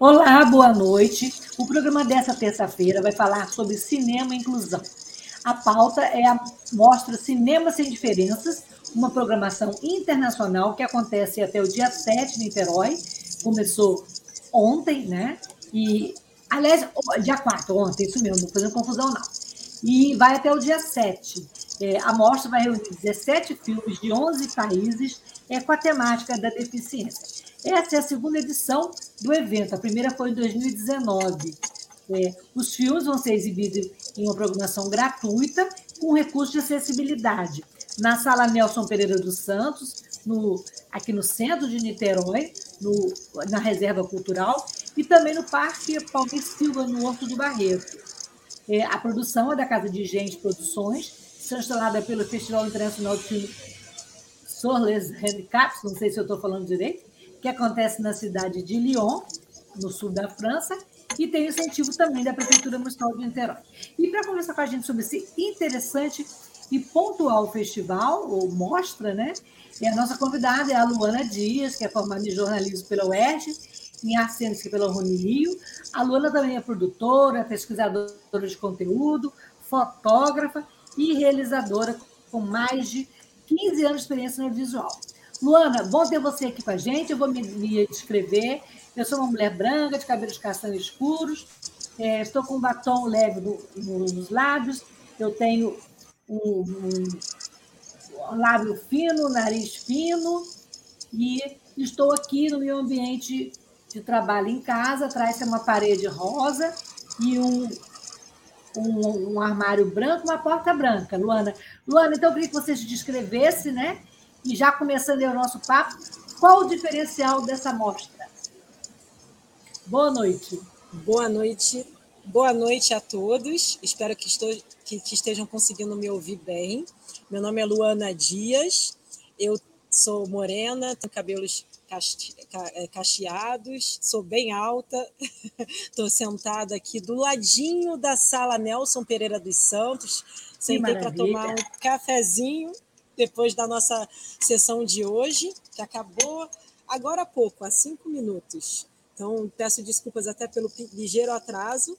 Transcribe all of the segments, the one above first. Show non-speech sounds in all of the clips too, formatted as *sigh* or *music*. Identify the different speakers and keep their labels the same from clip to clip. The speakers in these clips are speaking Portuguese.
Speaker 1: Olá, boa noite. O programa dessa terça-feira vai falar sobre cinema e inclusão. A pauta é a mostra Cinema Sem Diferenças, uma programação internacional que acontece até o dia 7 em Niterói. Começou ontem, né? E, aliás, dia 4, ontem, isso mesmo, não fazendo confusão, não. E vai até o dia 7. É, a mostra vai reunir 17 filmes de 11 países é, com a temática da deficiência. Essa é a segunda edição do evento, a primeira foi em 2019. É, os filmes vão ser exibidos em uma programação gratuita, com recurso de acessibilidade, na Sala Nelson Pereira dos Santos, no, aqui no centro de Niterói, no, na Reserva Cultural, e também no Parque Paulo Silva, no Horto do Barreto. É, a produção é da Casa de Gente Produções, sancionada pelo Festival Internacional de Filme Sorles Handicaps, não sei se eu estou falando direito, que acontece na cidade de Lyon, no sul da França, e tem incentivo também da Prefeitura Municipal de Niterói. E para conversar com a gente sobre esse interessante e pontual festival, ou mostra, né? E a nossa convidada é a Luana Dias, que é formada em jornalismo pela UERJ, em artes cênicas pela Rio. A Luana também é produtora, pesquisadora de conteúdo, fotógrafa e realizadora com mais de 15 anos de experiência no visual. Luana, bom ter você aqui com a gente. Eu vou me, me descrever. Eu sou uma mulher branca, de cabelos castanhos escuros. É, estou com um batom leve no, no, nos lábios. Eu tenho um, um, um lábio fino, nariz fino. E estou aqui no meu ambiente de trabalho em casa. Atrás tem uma parede rosa e um, um, um, armário branco, uma porta branca, Luana. Luana, então eu queria que você se descrevesse, né? E já começando o nosso papo, qual o diferencial dessa mostra? Boa noite.
Speaker 2: Boa noite. Boa noite a todos. Espero que, estou, que, que estejam conseguindo me ouvir bem. Meu nome é Luana Dias. Eu sou morena, tenho cabelos é, cacheados, sou bem alta, *laughs* estou sentada aqui do ladinho da sala Nelson Pereira dos Santos, sentei para tomar um cafezinho depois da nossa sessão de hoje, que acabou agora há pouco, há cinco minutos. Então, peço desculpas até pelo ligeiro atraso.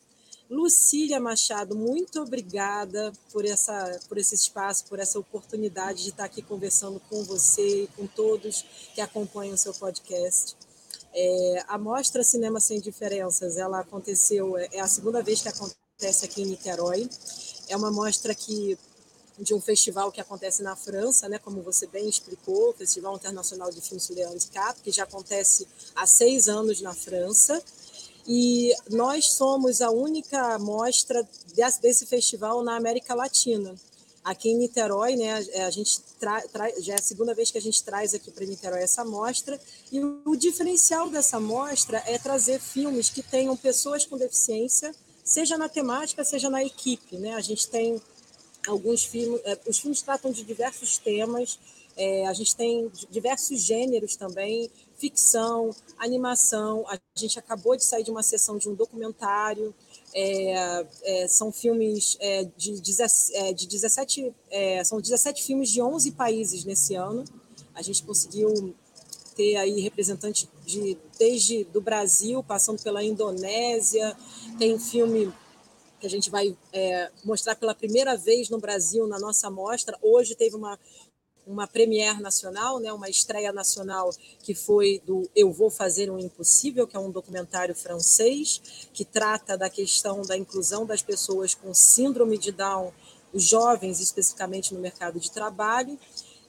Speaker 2: Lucília Machado, muito obrigada por, essa, por esse espaço, por essa oportunidade de estar aqui conversando com você e com todos que acompanham o seu podcast. É, a mostra Cinema Sem Diferenças, ela aconteceu, é a segunda vez que acontece aqui em Niterói. É uma mostra que de um festival que acontece na França, né, como você bem explicou, o Festival Internacional de Filmes Leandro Cap, que já acontece há seis anos na França. E nós somos a única mostra desse festival na América Latina. Aqui em Niterói, né, a gente já é a segunda vez que a gente traz aqui para Niterói essa mostra. E o diferencial dessa mostra é trazer filmes que tenham pessoas com deficiência, seja na temática, seja na equipe. Né? A gente tem alguns filmes, é, os filmes tratam de diversos temas, é, a gente tem diversos gêneros também, ficção, animação. A gente acabou de sair de uma sessão de um documentário. É, é, são filmes de, de 17, são 17 filmes de 11 países nesse ano. A gente conseguiu ter aí representantes de desde do Brasil, passando pela Indonésia, tem filme que a gente vai é, mostrar pela primeira vez no Brasil na nossa mostra. Hoje teve uma, uma premiere nacional, né, uma estreia nacional que foi do Eu Vou Fazer o Impossível, que é um documentário francês que trata da questão da inclusão das pessoas com síndrome de Down, os jovens especificamente no mercado de trabalho.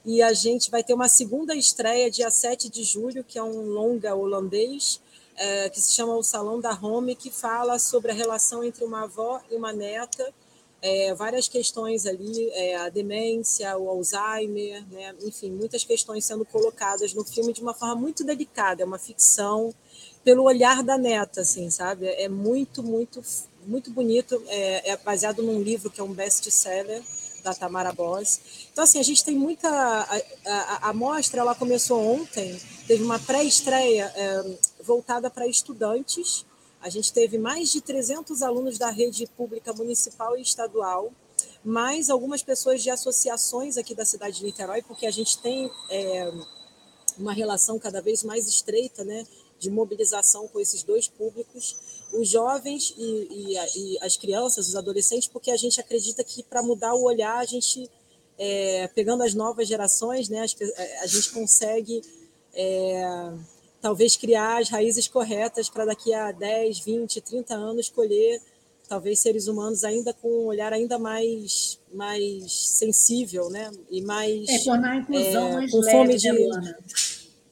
Speaker 2: E a gente vai ter uma segunda estreia dia 7 de julho, que é um longa holandês, é, que se chama O Salão da Home, que fala sobre a relação entre uma avó e uma neta, é, várias questões ali, é, a demência, o Alzheimer, né? enfim, muitas questões sendo colocadas no filme de uma forma muito delicada, é uma ficção pelo olhar da neta, assim, sabe? É muito, muito, muito bonito, é, é baseado num livro que é um best-seller da Tamara Boss. Então, assim, a gente tem muita... A, a, a mostra, ela começou ontem, teve uma pré-estreia é, voltada para estudantes, a gente teve mais de 300 alunos da rede pública municipal e estadual, mais algumas pessoas de associações aqui da cidade de Niterói, porque a gente tem é, uma relação cada vez mais estreita, né, de mobilização com esses dois públicos, os jovens e, e, e as crianças, os adolescentes, porque a gente acredita que para mudar o olhar, a gente, é, pegando as novas gerações, né, a gente consegue é, talvez criar as raízes corretas para daqui a 10, 20, 30 anos colher talvez seres humanos ainda com um olhar ainda mais mais sensível, né? E mais
Speaker 1: é, tornar a inclusão é, mais com leve, fome de né,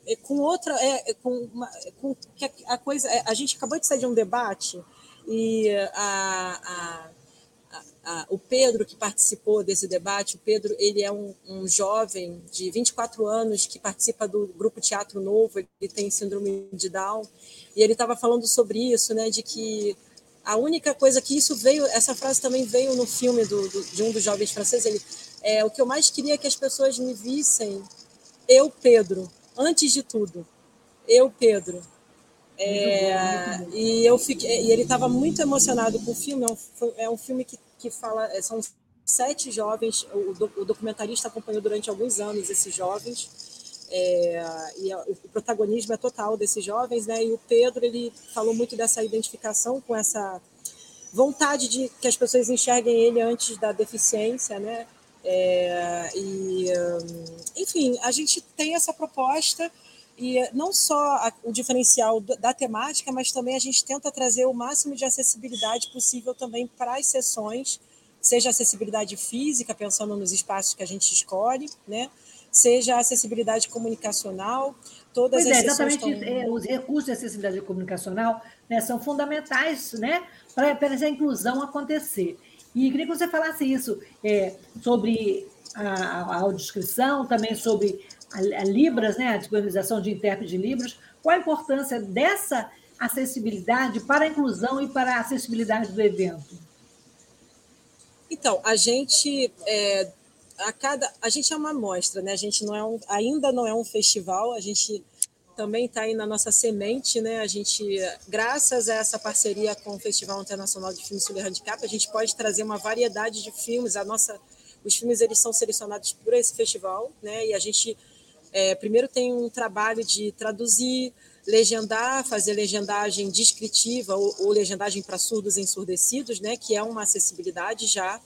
Speaker 2: é, com outra é, é com, uma, com a, a coisa é, a gente acabou de sair de um debate e a, a ah, o Pedro, que participou desse debate, o Pedro ele é um, um, jovem de 24 anos que participa do grupo Teatro Novo, ele tem síndrome de Down, e ele estava falando sobre isso, né, de que a única coisa que isso veio, essa frase também veio no filme do, do, de um dos jovens franceses, ele, é, o que eu mais queria é que as pessoas me vissem, eu, Pedro, antes de tudo, eu, Pedro, é, bom. E eu fiquei, e ele estava muito emocionado com o filme. É um, é um filme que que fala, é, são sete jovens, o, o documentarista acompanhou durante alguns anos esses jovens, é, e o protagonismo é total desses jovens, né? E o Pedro ele falou muito dessa identificação com essa vontade de que as pessoas enxerguem ele antes da deficiência, né? É, e enfim, a gente tem essa proposta e não só a, o diferencial da temática, mas também a gente tenta trazer o máximo de acessibilidade possível também para as sessões, seja acessibilidade física, pensando nos espaços que a gente escolhe, né? seja acessibilidade comunicacional, todas
Speaker 1: pois
Speaker 2: as
Speaker 1: é, exatamente estão... É, os recursos de acessibilidade comunicacional né, são fundamentais né, para essa inclusão acontecer. E queria que você falasse isso é, sobre a, a audiodescrição, também sobre a, a Libras, né, a disponibilização de intérprete de Libras, qual a importância dessa acessibilidade para a inclusão e para a acessibilidade do evento?
Speaker 2: Então, a gente é, a cada a gente é uma amostra, né? A gente não é um, ainda não é um festival, a gente também está aí na nossa semente, né? A gente, graças a essa parceria com o Festival Internacional de Filmes sobre Handicap, a gente pode trazer uma variedade de filmes. A nossa, os filmes eles são selecionados por esse festival, né? E a gente é, primeiro tem um trabalho de traduzir, legendar, fazer legendagem descritiva ou, ou legendagem para surdos e ensurdecidos, né, que é uma acessibilidade já.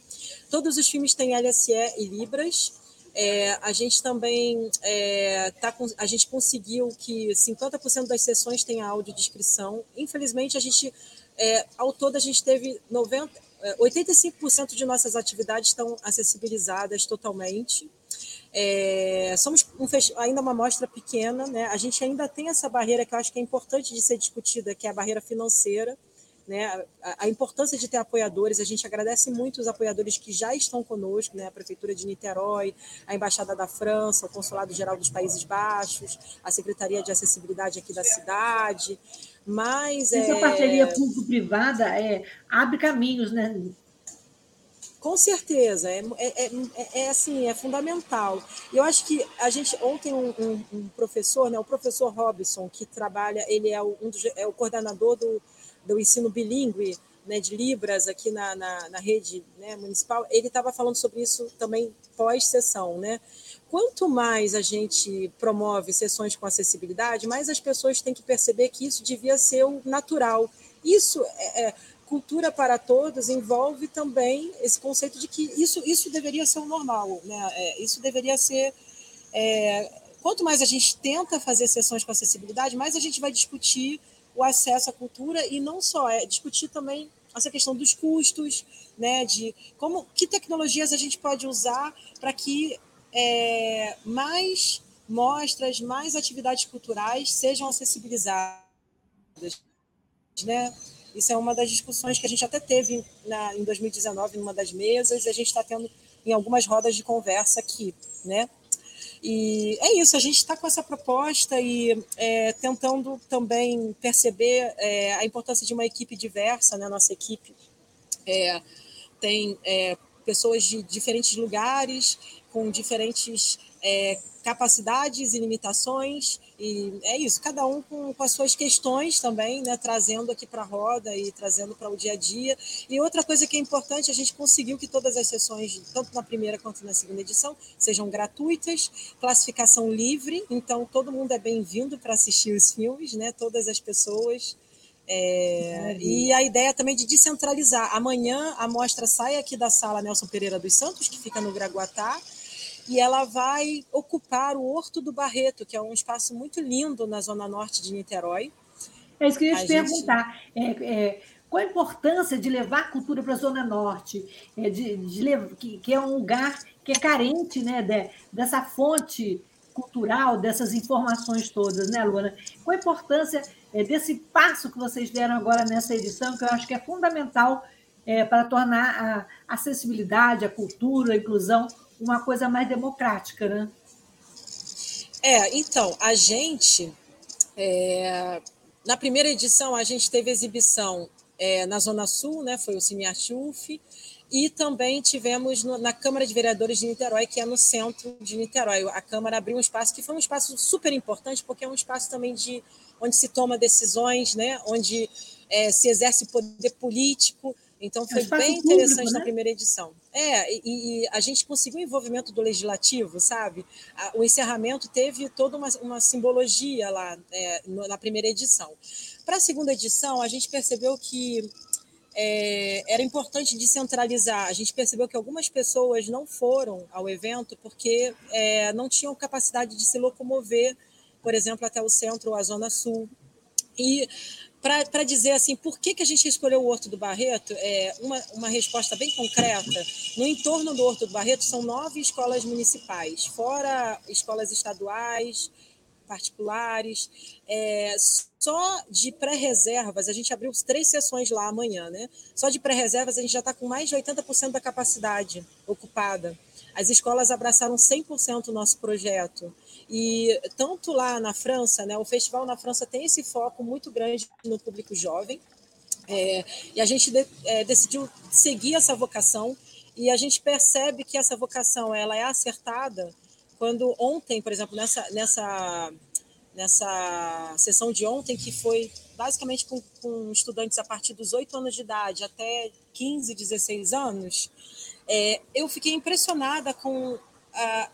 Speaker 2: Todos os filmes têm LSE e Libras. É, a gente também é, tá com, a gente conseguiu que 50% das sessões tenha audiodescrição. Infelizmente, a gente, é, ao todo, a gente teve 90, 85% é, de nossas atividades estão acessibilizadas totalmente. É, somos um, ainda uma amostra pequena, né? a gente ainda tem essa barreira que eu acho que é importante de ser discutida, que é a barreira financeira. Né? A, a, importância de ter apoiadores, a gente agradece muito os apoiadores que já estão conosco, né? a Prefeitura de Niterói, a Embaixada da França, o Consulado Geral dos Países Baixos, a Secretaria de Acessibilidade aqui da cidade. Mas
Speaker 1: Essa é... parceria público-privada é, abre caminhos, né?
Speaker 2: Com certeza, é, é, é, é, assim, é fundamental. Eu acho que a gente, ontem um, um, um, professor, né, o professor Robson, que trabalha, ele é o, um dos, é o coordenador do, do ensino bilíngue né, de Libras aqui na, na, na rede né, municipal, ele estava falando sobre isso também pós-sessão. Né? Quanto mais a gente promove sessões com acessibilidade, mais as pessoas têm que perceber que isso devia ser o natural. Isso é, é cultura para todos envolve também esse conceito de que isso, isso deveria ser o normal, né? É, isso deveria ser. É, quanto mais a gente tenta fazer sessões com acessibilidade, mais a gente vai discutir o acesso à cultura e não só, é discutir também essa questão dos custos, né? De como que tecnologias a gente pode usar para que é, mais mostras, mais atividades culturais sejam acessibilizadas, né? Isso é uma das discussões que a gente até teve na, em 2019, numa das mesas, e a gente está tendo em algumas rodas de conversa aqui, né? E é isso, a gente está com essa proposta e é, tentando também perceber é, a importância de uma equipe diversa, né? Nossa equipe é, tem é, pessoas de diferentes lugares, com diferentes é, capacidades e limitações, e é isso, cada um com, com as suas questões também, né, trazendo aqui para a roda e trazendo para o dia a dia. E outra coisa que é importante, a gente conseguiu que todas as sessões, tanto na primeira quanto na segunda edição, sejam gratuitas, classificação livre, então todo mundo é bem-vindo para assistir os filmes, né, todas as pessoas. É, e a ideia também de descentralizar. Amanhã a mostra sai aqui da sala Nelson Pereira dos Santos, que fica no Graguatá, e ela vai ocupar o Horto do Barreto, que é um espaço muito lindo na zona norte de Niterói.
Speaker 1: É isso que eu ia te perguntar. É, é, qual a importância de levar a cultura para a Zona Norte, é, de, de levar, que, que, é um lugar que é carente né, de, dessa fonte cultural, dessas informações todas, né, Luana? Qual a importância é, desse passo que vocês deram agora nessa edição, que eu acho que é fundamental é, para tornar a acessibilidade, a cultura, a inclusão uma coisa mais democrática, né?
Speaker 2: É, então, a gente, é, na primeira edição, a gente teve exibição é, na Zona Sul, né, foi o Cine Artuf, e também tivemos no, na Câmara de Vereadores de Niterói, que é no centro de Niterói. A Câmara abriu um espaço que foi um espaço super importante, porque é um espaço também de onde se toma decisões, né, onde é, se exerce poder político, então é foi bem interessante público, né? na primeira edição. É, e, e, a gente conseguiu o envolvimento do legislativo, sabe? O encerramento teve toda uma, uma simbologia lá é, na primeira edição. Para a segunda edição, a gente percebeu que é, era importante descentralizar. A gente percebeu que algumas pessoas não foram ao evento porque é, não tinham capacidade de se locomover, por exemplo, até o centro ou a zona sul. E para dizer assim, por que, que a gente escolheu o Horto do Barreto, é uma, uma resposta bem concreta. No entorno do Horto do Barreto são nove escolas municipais, fora escolas estaduais, particulares. É, só de pré-reservas, a gente abriu três sessões lá amanhã, né? Só de pré-reservas a gente já está com mais de 80% da capacidade ocupada. As escolas abraçaram 100% o nosso projeto. E tanto lá na França, né, o festival na França tem esse foco muito grande no público jovem. É, e a gente de, é, decidiu seguir essa vocação e a gente percebe que essa vocação ela é acertada quando ontem, por exemplo, nessa, nessa, nessa sessão de ontem, que foi basicamente com, com estudantes a partir dos 8 anos de idade até 15, 16 anos, é, eu fiquei impressionada com a,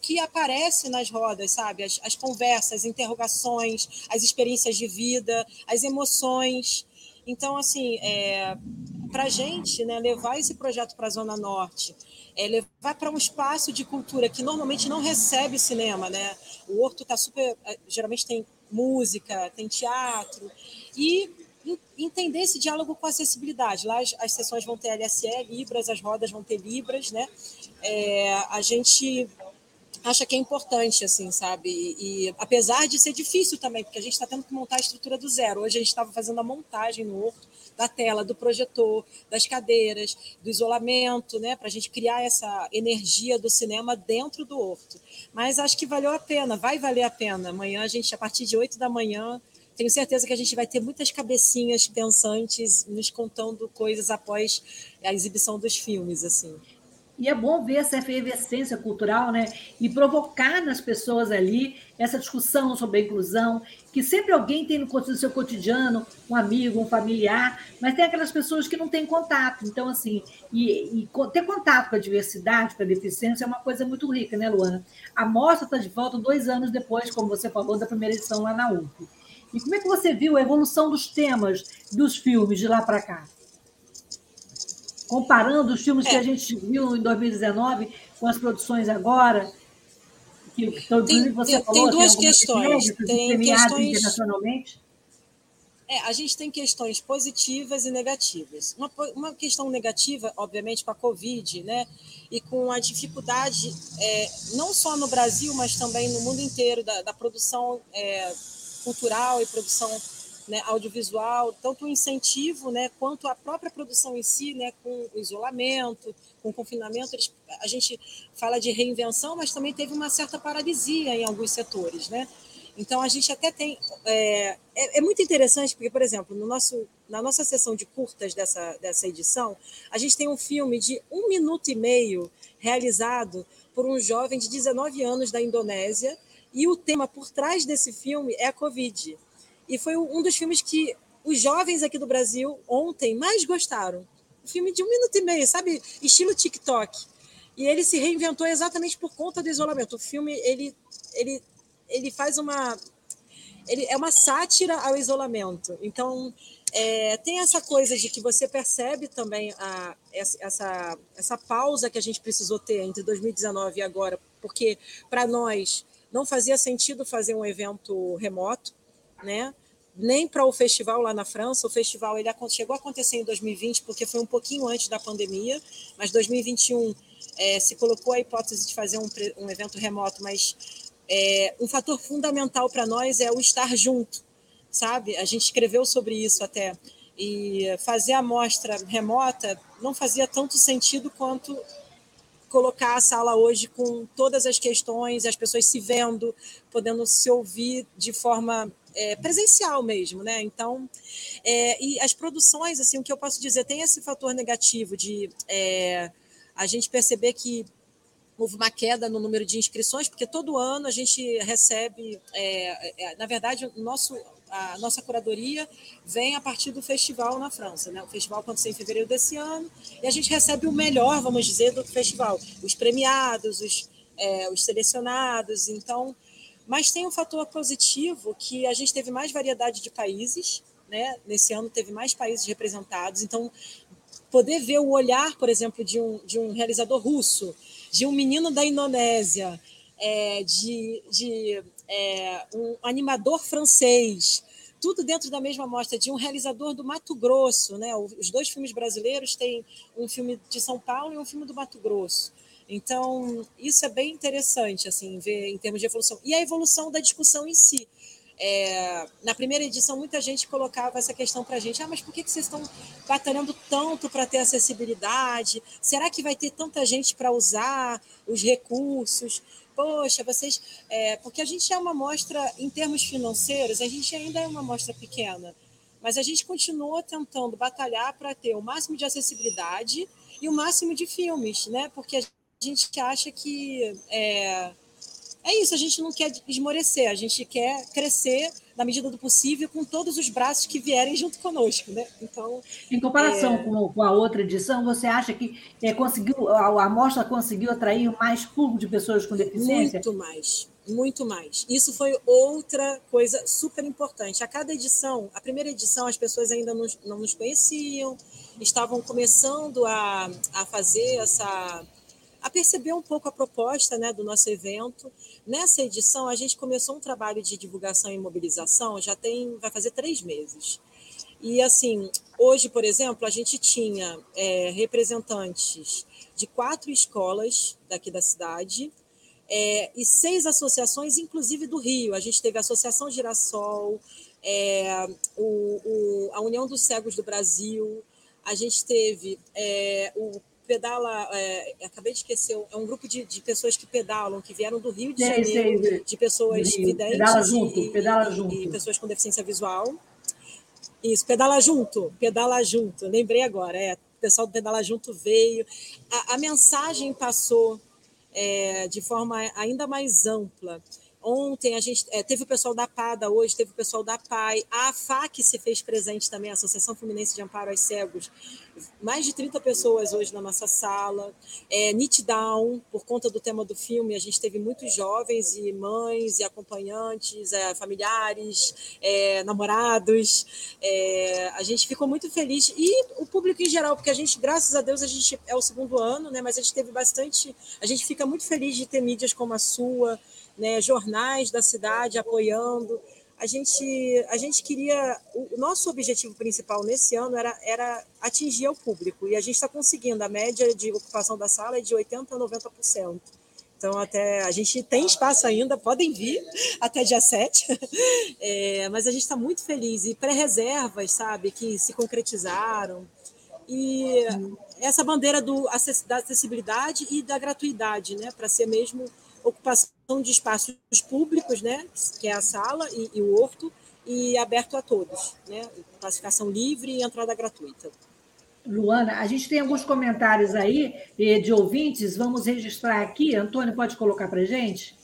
Speaker 2: que aparece nas rodas, sabe? As, as conversas, as interrogações, as experiências de vida, as emoções. Então, assim, é, para a gente né, levar esse projeto para a Zona Norte, é levar para um espaço de cultura que normalmente não recebe cinema, né? O Horto está super. É, geralmente tem música, tem teatro, e entender esse diálogo com acessibilidade. Lá as, as sessões vão ter LSE, Libras, as rodas vão ter Libras, né? É, a gente acha que é importante, assim, sabe? E, e, apesar de ser difícil também, porque a gente está tendo que montar a estrutura do zero. Hoje a gente estava fazendo a montagem no Horto da tela, do projetor, das cadeiras, do isolamento, né? Para a gente criar essa energia do cinema dentro do Horto. Mas acho que valeu a pena, vai valer a pena. Amanhã a gente, a partir de 8 da manhã, tenho certeza que a gente vai ter muitas cabecinhas pensantes nos contando coisas após a exibição dos filmes, assim.
Speaker 1: E é bom ver essa efervescência cultural, né? E provocar nas pessoas ali essa discussão sobre a inclusão, que sempre alguém tem no seu cotidiano, um amigo, um familiar, mas tem aquelas pessoas que não têm contato. Então, assim, e, e ter contato com a diversidade, com a deficiência, é uma coisa muito rica, né, Luana? A mostra está de volta dois anos depois, como você falou, da primeira edição lá na UF. E como é que você viu a evolução dos temas dos filmes de lá para cá? Comparando os filmes é. que a gente viu em 2019 com as produções agora, que então,
Speaker 2: tem, você tem, falou, tem duas tem questões. Tem questões
Speaker 1: internacionalmente.
Speaker 2: É, a gente tem questões positivas e negativas. Uma, uma questão negativa, obviamente, com a Covid, né? E com a dificuldade, é, não só no Brasil, mas também no mundo inteiro, da, da produção é, cultural e produção né, audiovisual, tanto o incentivo né, quanto a própria produção em si, né, com o isolamento, com o confinamento. Eles, a gente fala de reinvenção, mas também teve uma certa paralisia em alguns setores. Né? Então, a gente até tem. É, é, é, muito interessante, porque, por exemplo, no nosso, na nossa sessão de curtas dessa, dessa edição, a gente tem um filme de um minuto e meio realizado por um jovem de 19 anos da Indonésia, e o tema por trás desse filme é a Covid. E foi um dos filmes que os jovens aqui do Brasil ontem mais gostaram. Um filme de um minuto e meio, sabe? Estilo TikTok. E ele se reinventou exatamente por conta do isolamento. O filme ele, ele ele faz uma. Ele é uma sátira ao isolamento. Então, é, tem essa coisa de que você percebe também a, essa, essa pausa que a gente precisou ter entre 2019 e agora, porque para nós não fazia sentido fazer um evento remoto, né? Nem para o festival lá na França. O festival ele chegou a acontecer em 2020, porque foi um pouquinho antes da pandemia, mas 2021 é, se colocou a hipótese de fazer um, um evento remoto, mas é, um fator fundamental para nós é o estar junto, sabe? A gente escreveu sobre isso até. E fazer a mostra remota não fazia tanto sentido quanto colocar a sala hoje com todas as questões, as pessoas se vendo, podendo se ouvir de forma é, presencial mesmo, né? Então, é, e as produções, assim, o que eu posso dizer, tem esse fator negativo de é, a gente perceber que houve uma queda no número de inscrições, porque todo ano a gente recebe, é, é, na verdade, o nosso, a nossa curadoria vem a partir do festival na França. Né? O festival aconteceu em fevereiro desse ano e a gente recebe o melhor, vamos dizer, do festival. Os premiados, os, é, os selecionados. Então, mas tem um fator positivo que a gente teve mais variedade de países. Né? Nesse ano teve mais países representados. Então, poder ver o olhar, por exemplo, de um, de um realizador russo de um menino da Indonésia, é, de, de é, um animador francês, tudo dentro da mesma mostra, de um realizador do Mato Grosso. Né? Os dois filmes brasileiros têm um filme de São Paulo e um filme do Mato Grosso. Então, isso é bem interessante, assim, ver em termos de evolução. E a evolução da discussão em si. É, na primeira edição, muita gente colocava essa questão para a gente: ah, mas por que, que vocês estão batalhando tanto para ter acessibilidade? Será que vai ter tanta gente para usar os recursos? Poxa, vocês. É, porque a gente é uma amostra, em termos financeiros, a gente ainda é uma amostra pequena, mas a gente continua tentando batalhar para ter o máximo de acessibilidade e o máximo de filmes, né? Porque a gente acha que. É, é isso, a gente não quer esmorecer, a gente quer crescer na medida do possível com todos os braços que vierem junto conosco, né? Então,
Speaker 1: em comparação é... com, com, a outra edição, você acha que é, conseguiu a, a mostra conseguiu atrair mais público de pessoas com deficiência?
Speaker 2: Muito mais, muito mais. Isso foi outra coisa super importante. A cada edição, a primeira edição, as pessoas ainda não, não nos conheciam, estavam começando a, a fazer essa a perceber um pouco a proposta né, do nosso evento. Nessa edição, a gente começou um trabalho de divulgação e mobilização, já tem, vai fazer três meses. E assim, hoje, por exemplo, a gente tinha é, representantes de quatro escolas daqui da cidade é, e seis associações, inclusive do Rio. A gente teve a Associação Girassol, é, o, o, a União dos Cegos do Brasil, a gente teve é, o pedala, é, acabei de esquecer, é um grupo de, de, pessoas que pedalam, que vieram do Rio de Janeiro, de pessoas videntes
Speaker 1: pedala junto,
Speaker 2: e,
Speaker 1: pedala junto.
Speaker 2: e pessoas com deficiência visual. Isso, pedala junto, pedala junto, lembrei agora, é, o pessoal do Pedala Junto veio. A, a mensagem passou é, de forma ainda mais ampla. Ontem a gente é, teve o pessoal da PADA, hoje teve o pessoal da PAI, a AFAC se fez presente também, a Associação Fluminense de Amparo aos Cegos, mais de 30 pessoas hoje na nossa sala. É, Nitdown, por conta do tema do filme, a gente teve muitos jovens e mães e acompanhantes, é, familiares, é, namorados. É, a gente ficou muito feliz e o público em geral, porque a gente, graças a Deus, a gente é o segundo ano, né? Mas a gente teve bastante, a gente fica muito feliz de ter mídias como a sua né, jornais da cidade apoiando. A gente, a gente queria. O nosso objetivo principal nesse ano era, era atingir o público, e a gente está conseguindo. A média de ocupação da sala é de 80% a 90%. Então, até a gente tem espaço ainda, podem vir *laughs* até dia 7. *laughs* É, mas a gente está muito feliz. E pré-reservas, sabe, que se concretizaram. E essa bandeira do, da acessibilidade e da gratuidade, né? Para ser mesmo ocupação de espaços públicos, né? Que é a sala e, e o horto, e aberto a todos, né? Classificação livre e entrada gratuita.
Speaker 1: Luana, a gente tem alguns comentários aí eh, de ouvintes, vamos registrar aqui. Antônio, pode colocar para gente?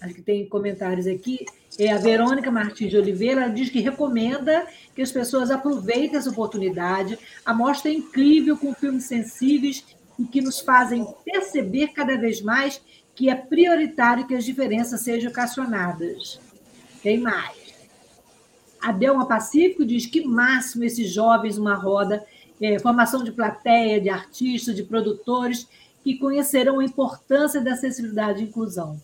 Speaker 1: Acho que tem comentários aqui. É, a Verônica Martins de Oliveira diz que recomenda que as pessoas aproveitem essa oportunidade. A mostra é incrível, com filmes sensíveis e que nos fazem perceber cada vez mais que é prioritário que as diferenças sejam equacionadas. Tem mais. A Delma Pacífico diz que máximo esses jovens uma roda, é, formação de plateia, de artistas, de produtores, que conhecerão a importância da acessibilidade e inclusão.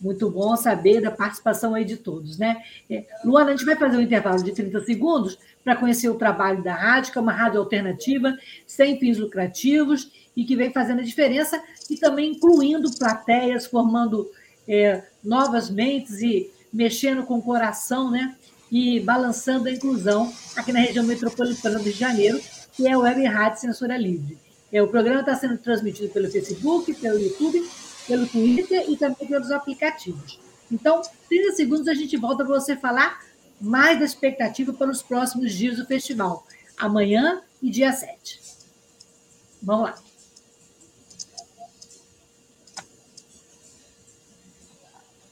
Speaker 1: Muito bom saber da participação aí de todos, né? É, Luana, a gente vai fazer um intervalo de 30 segundos para conhecer o trabalho da rádio, que é uma rádio alternativa, sem fins lucrativos, e que vem fazendo a diferença, e também incluindo plateias, formando é, novas mentes e mexendo com o coração, né? E balançando a inclusão aqui na região metropolitana do Rio de Janeiro, que é o Web Rádio Censura Livre. É, o programa está sendo transmitido pelo Facebook, pelo YouTube, pelo Twitter e também pelos aplicativos. Então, 30 segundos a gente volta para você falar mais da expectativa para os próximos dias do festival, amanhã e dia 7. Vamos lá.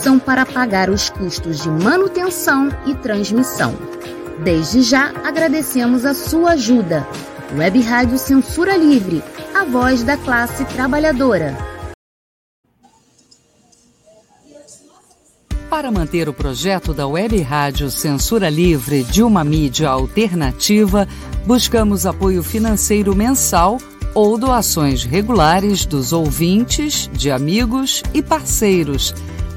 Speaker 3: são para pagar os custos de manutenção e transmissão. Desde já agradecemos a sua ajuda. Web Rádio Censura Livre, a voz da classe trabalhadora.
Speaker 4: Para manter o projeto da Web Rádio Censura Livre de uma mídia alternativa, buscamos apoio financeiro mensal ou doações regulares dos ouvintes, de amigos e parceiros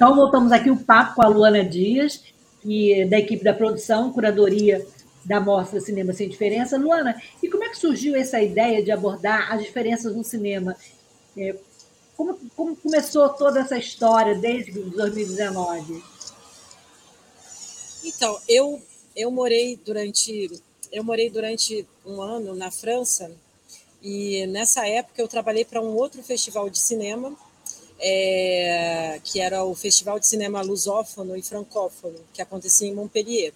Speaker 1: Então, voltamos aqui o papo com a Luana Dias, que, da equipe da produção, curadoria da Mostra Cinema Sem Diferença. Luana, e como é que surgiu essa ideia de abordar as diferenças no cinema? É, como, como começou toda essa história desde 2019?
Speaker 2: Então, eu, eu morei durante eu morei durante um ano na França e nessa época eu trabalhei para um outro festival de cinema é, que era o Festival de Cinema Lusófono e Francófono que acontecia em Montpellier.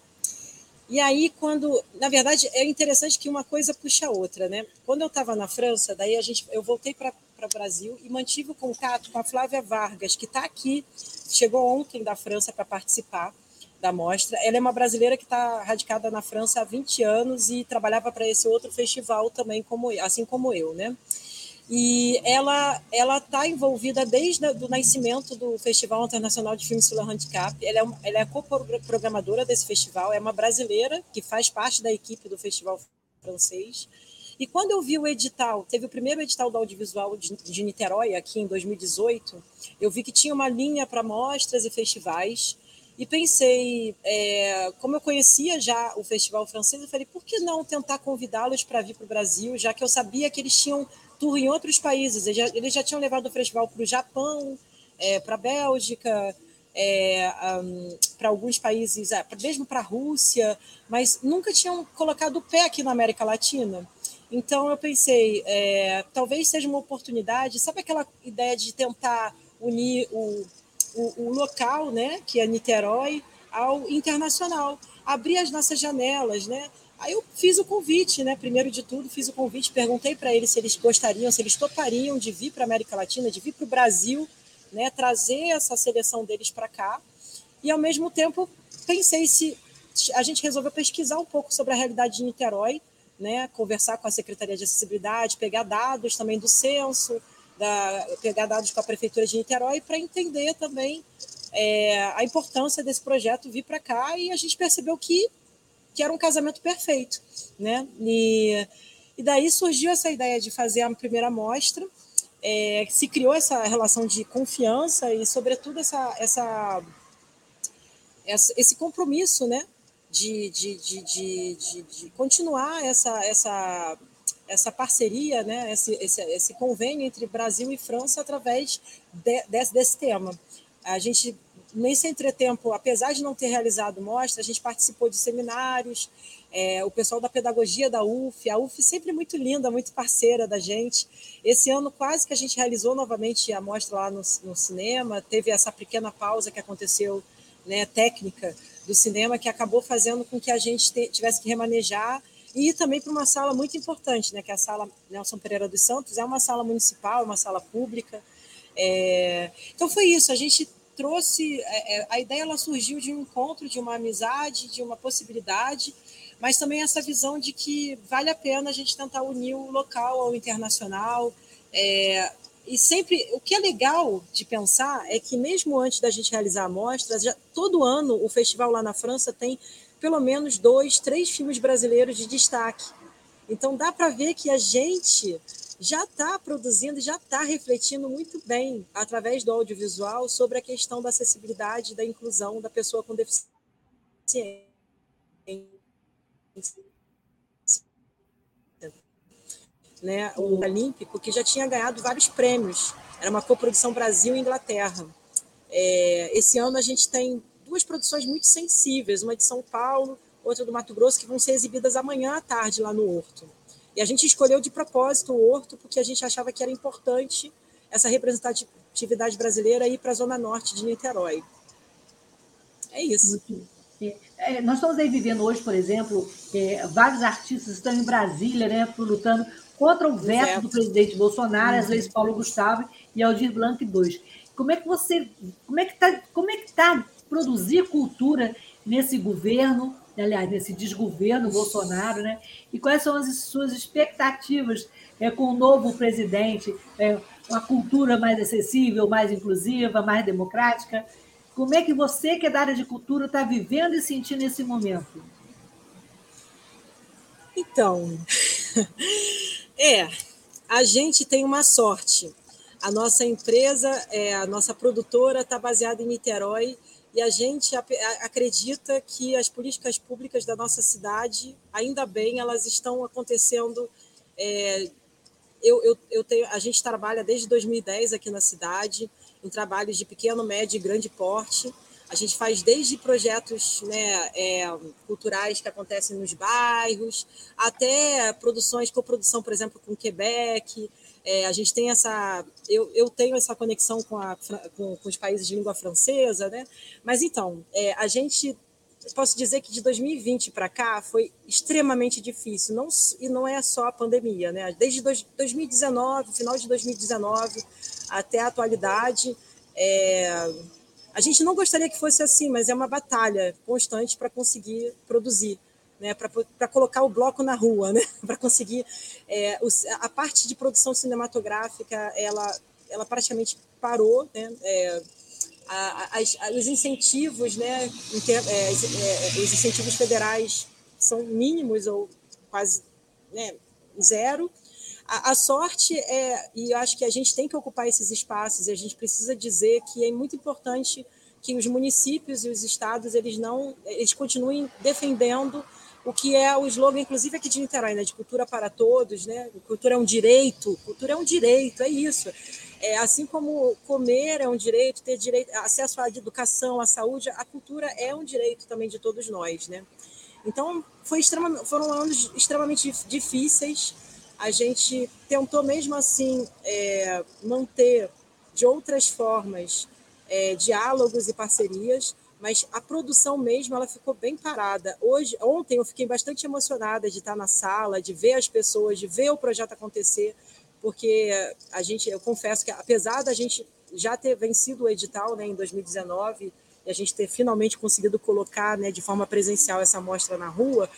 Speaker 2: E aí, quando. Na verdade, é interessante que uma coisa puxa a outra, né? Quando eu estava na França, daí a gente, eu voltei para o Brasil e mantive o contato com a Flávia Vargas, que está aqui, chegou ontem da França para participar da mostra. Ela é uma brasileira que está radicada na França há 20 anos e trabalhava para esse outro festival também, como, assim como eu, né? E ela ela está envolvida desde o nascimento do Festival Internacional de Filmes pelo Handicap. Ela é, ela é co-programadora desse festival, é uma brasileira que faz parte da equipe do festival francês. E quando eu vi o edital, teve o primeiro edital do audiovisual de, de Niterói, aqui em 2018, eu vi que tinha uma linha para mostras e festivais, e pensei, é, como eu conhecia já o festival francês, eu falei, por que não tentar convidá-los para vir para o Brasil, já que eu sabia que eles tinham tour em outros países. Eles já, eles já tinham levado o festival para o Japão, é, para a Bélgica, é, um, para alguns países, é, mesmo para a Rússia, mas nunca tinham colocado o pé aqui na América Latina. Então eu pensei, é, talvez seja uma oportunidade, sabe aquela ideia de tentar unir o, o, o local, né, que é Niterói, ao internacional, abrir as nossas janelas, né? Aí eu fiz o convite, né? Primeiro de tudo, fiz o convite, perguntei para eles se eles gostariam, se eles topariam de vir para a América Latina, de vir para o Brasil, né? Trazer essa seleção deles para cá. E ao mesmo tempo pensei se a gente resolveu pesquisar um pouco sobre a realidade de Niterói, né? Conversar com a Secretaria de Acessibilidade, pegar dados também do censo, da, pegar dados com a prefeitura de Niterói para entender também é, a importância desse projeto vir para cá e a gente percebeu que que era um casamento perfeito, né? E, e daí surgiu essa ideia de fazer a primeira mostra, é, se criou essa relação de confiança e, sobretudo, essa, essa, essa esse compromisso, né? De, de, de, de, de, continuar essa, essa, essa parceria, né? esse, esse, esse convênio entre Brasil e França através de, desse, desse tema. A gente nesse entretempo, apesar de não ter realizado mostra, a gente participou de seminários, é, o pessoal da pedagogia da UF, a UF sempre muito linda, muito parceira da gente. Esse ano quase que a gente realizou novamente a mostra lá no, no cinema, teve essa pequena pausa que aconteceu, né, técnica do cinema, que acabou fazendo com que a gente te, tivesse que remanejar e também para uma sala muito importante, né, que é a sala Nelson Pereira dos Santos, é uma sala municipal, uma sala pública. É... Então foi isso, a gente trouxe é, é, a ideia ela surgiu de um encontro, de uma amizade, de uma possibilidade, mas também essa visão de que vale a pena a gente tentar unir o local ao internacional. É, e sempre o que é legal de pensar é que mesmo antes da gente realizar amostras, já, todo ano o festival lá na França tem pelo menos dois, três filmes brasileiros de destaque. Então dá para ver que a gente já está produzindo, já está refletindo muito bem, através do audiovisual, sobre a questão da acessibilidade da inclusão da pessoa com deficiência. Né? O Olímpico, que já tinha ganhado vários prêmios, era uma coprodução Brasil e Inglaterra. É, esse ano a gente tem duas produções muito sensíveis, uma de São Paulo, outra do Mato Grosso, que vão ser exibidas amanhã à tarde lá no Horto. E a gente escolheu de propósito o Horto porque a gente achava que era importante essa representatividade brasileira ir para a zona norte de Niterói. É isso.
Speaker 1: É, é, nós estamos aí vivendo hoje, por exemplo, é, vários artistas estão em Brasília, né, lutando contra o veto, veto. do presidente Bolsonaro, às vezes Paulo Gustavo e Aldir Blanc II. Como é que você, como é que está, como é que está produzir cultura nesse governo aliás, nesse desgoverno Bolsonaro, né? E quais são as suas expectativas é, com o novo presidente, é, uma cultura mais acessível, mais inclusiva, mais democrática. Como é que você, que é da área de cultura, está vivendo e sentindo esse momento?
Speaker 2: Então, *laughs* é, a gente tem uma sorte. A nossa empresa, é, a nossa produtora está baseada em Niterói e a gente acredita que as políticas públicas da nossa cidade, ainda bem, elas estão acontecendo. É, eu, eu, eu tenho, a gente trabalha desde 2010 aqui na cidade, em trabalhos de pequeno, médio e grande porte. A gente faz desde projetos né, é, culturais que acontecem nos bairros, até produções, coprodução, por exemplo, com Quebec. É, a gente tem essa. Eu, eu tenho essa conexão com, a, com, com os países de língua francesa, né? Mas então, é, a gente. Posso dizer que de 2020 para cá foi extremamente difícil, não, e não é só a pandemia, né? Desde 2019, final de 2019 até a atualidade, é, a gente não gostaria que fosse assim, mas é uma batalha constante para conseguir produzir, né? para colocar o bloco na rua, né? *laughs* para conseguir. É, a parte de produção cinematográfica, ela, ela praticamente parou, né? É, a, a, os incentivos, né? É, é, os incentivos federais são mínimos ou quase né, zero. A, a, sorte é, e eu acho que a gente tem que ocupar esses espaços, e a gente precisa dizer que é muito importante que os municípios e os estados eles não eles continuem defendendo o que é o slogan, inclusive aqui de Niterói, né, de cultura para todos, né? Cultura é um direito, cultura é um direito, é isso. É, assim como comer é um direito, ter direito, acesso à educação, à saúde, a cultura é um direito também de todos nós, né? Então, foi extremamente, foram anos extremamente difíceis, a gente tentou mesmo assim é, manter de outras formas é, diálogos e parcerias, mas a produção mesmo ela ficou bem parada. Hoje, ontem eu fiquei bastante emocionada de estar na sala, de ver as pessoas, de ver o projeto acontecer, porque a gente, eu confesso que apesar da gente já ter vencido o edital, né, em 2019 e a gente ter finalmente conseguido colocar, né, de forma presencial essa mostra na rua,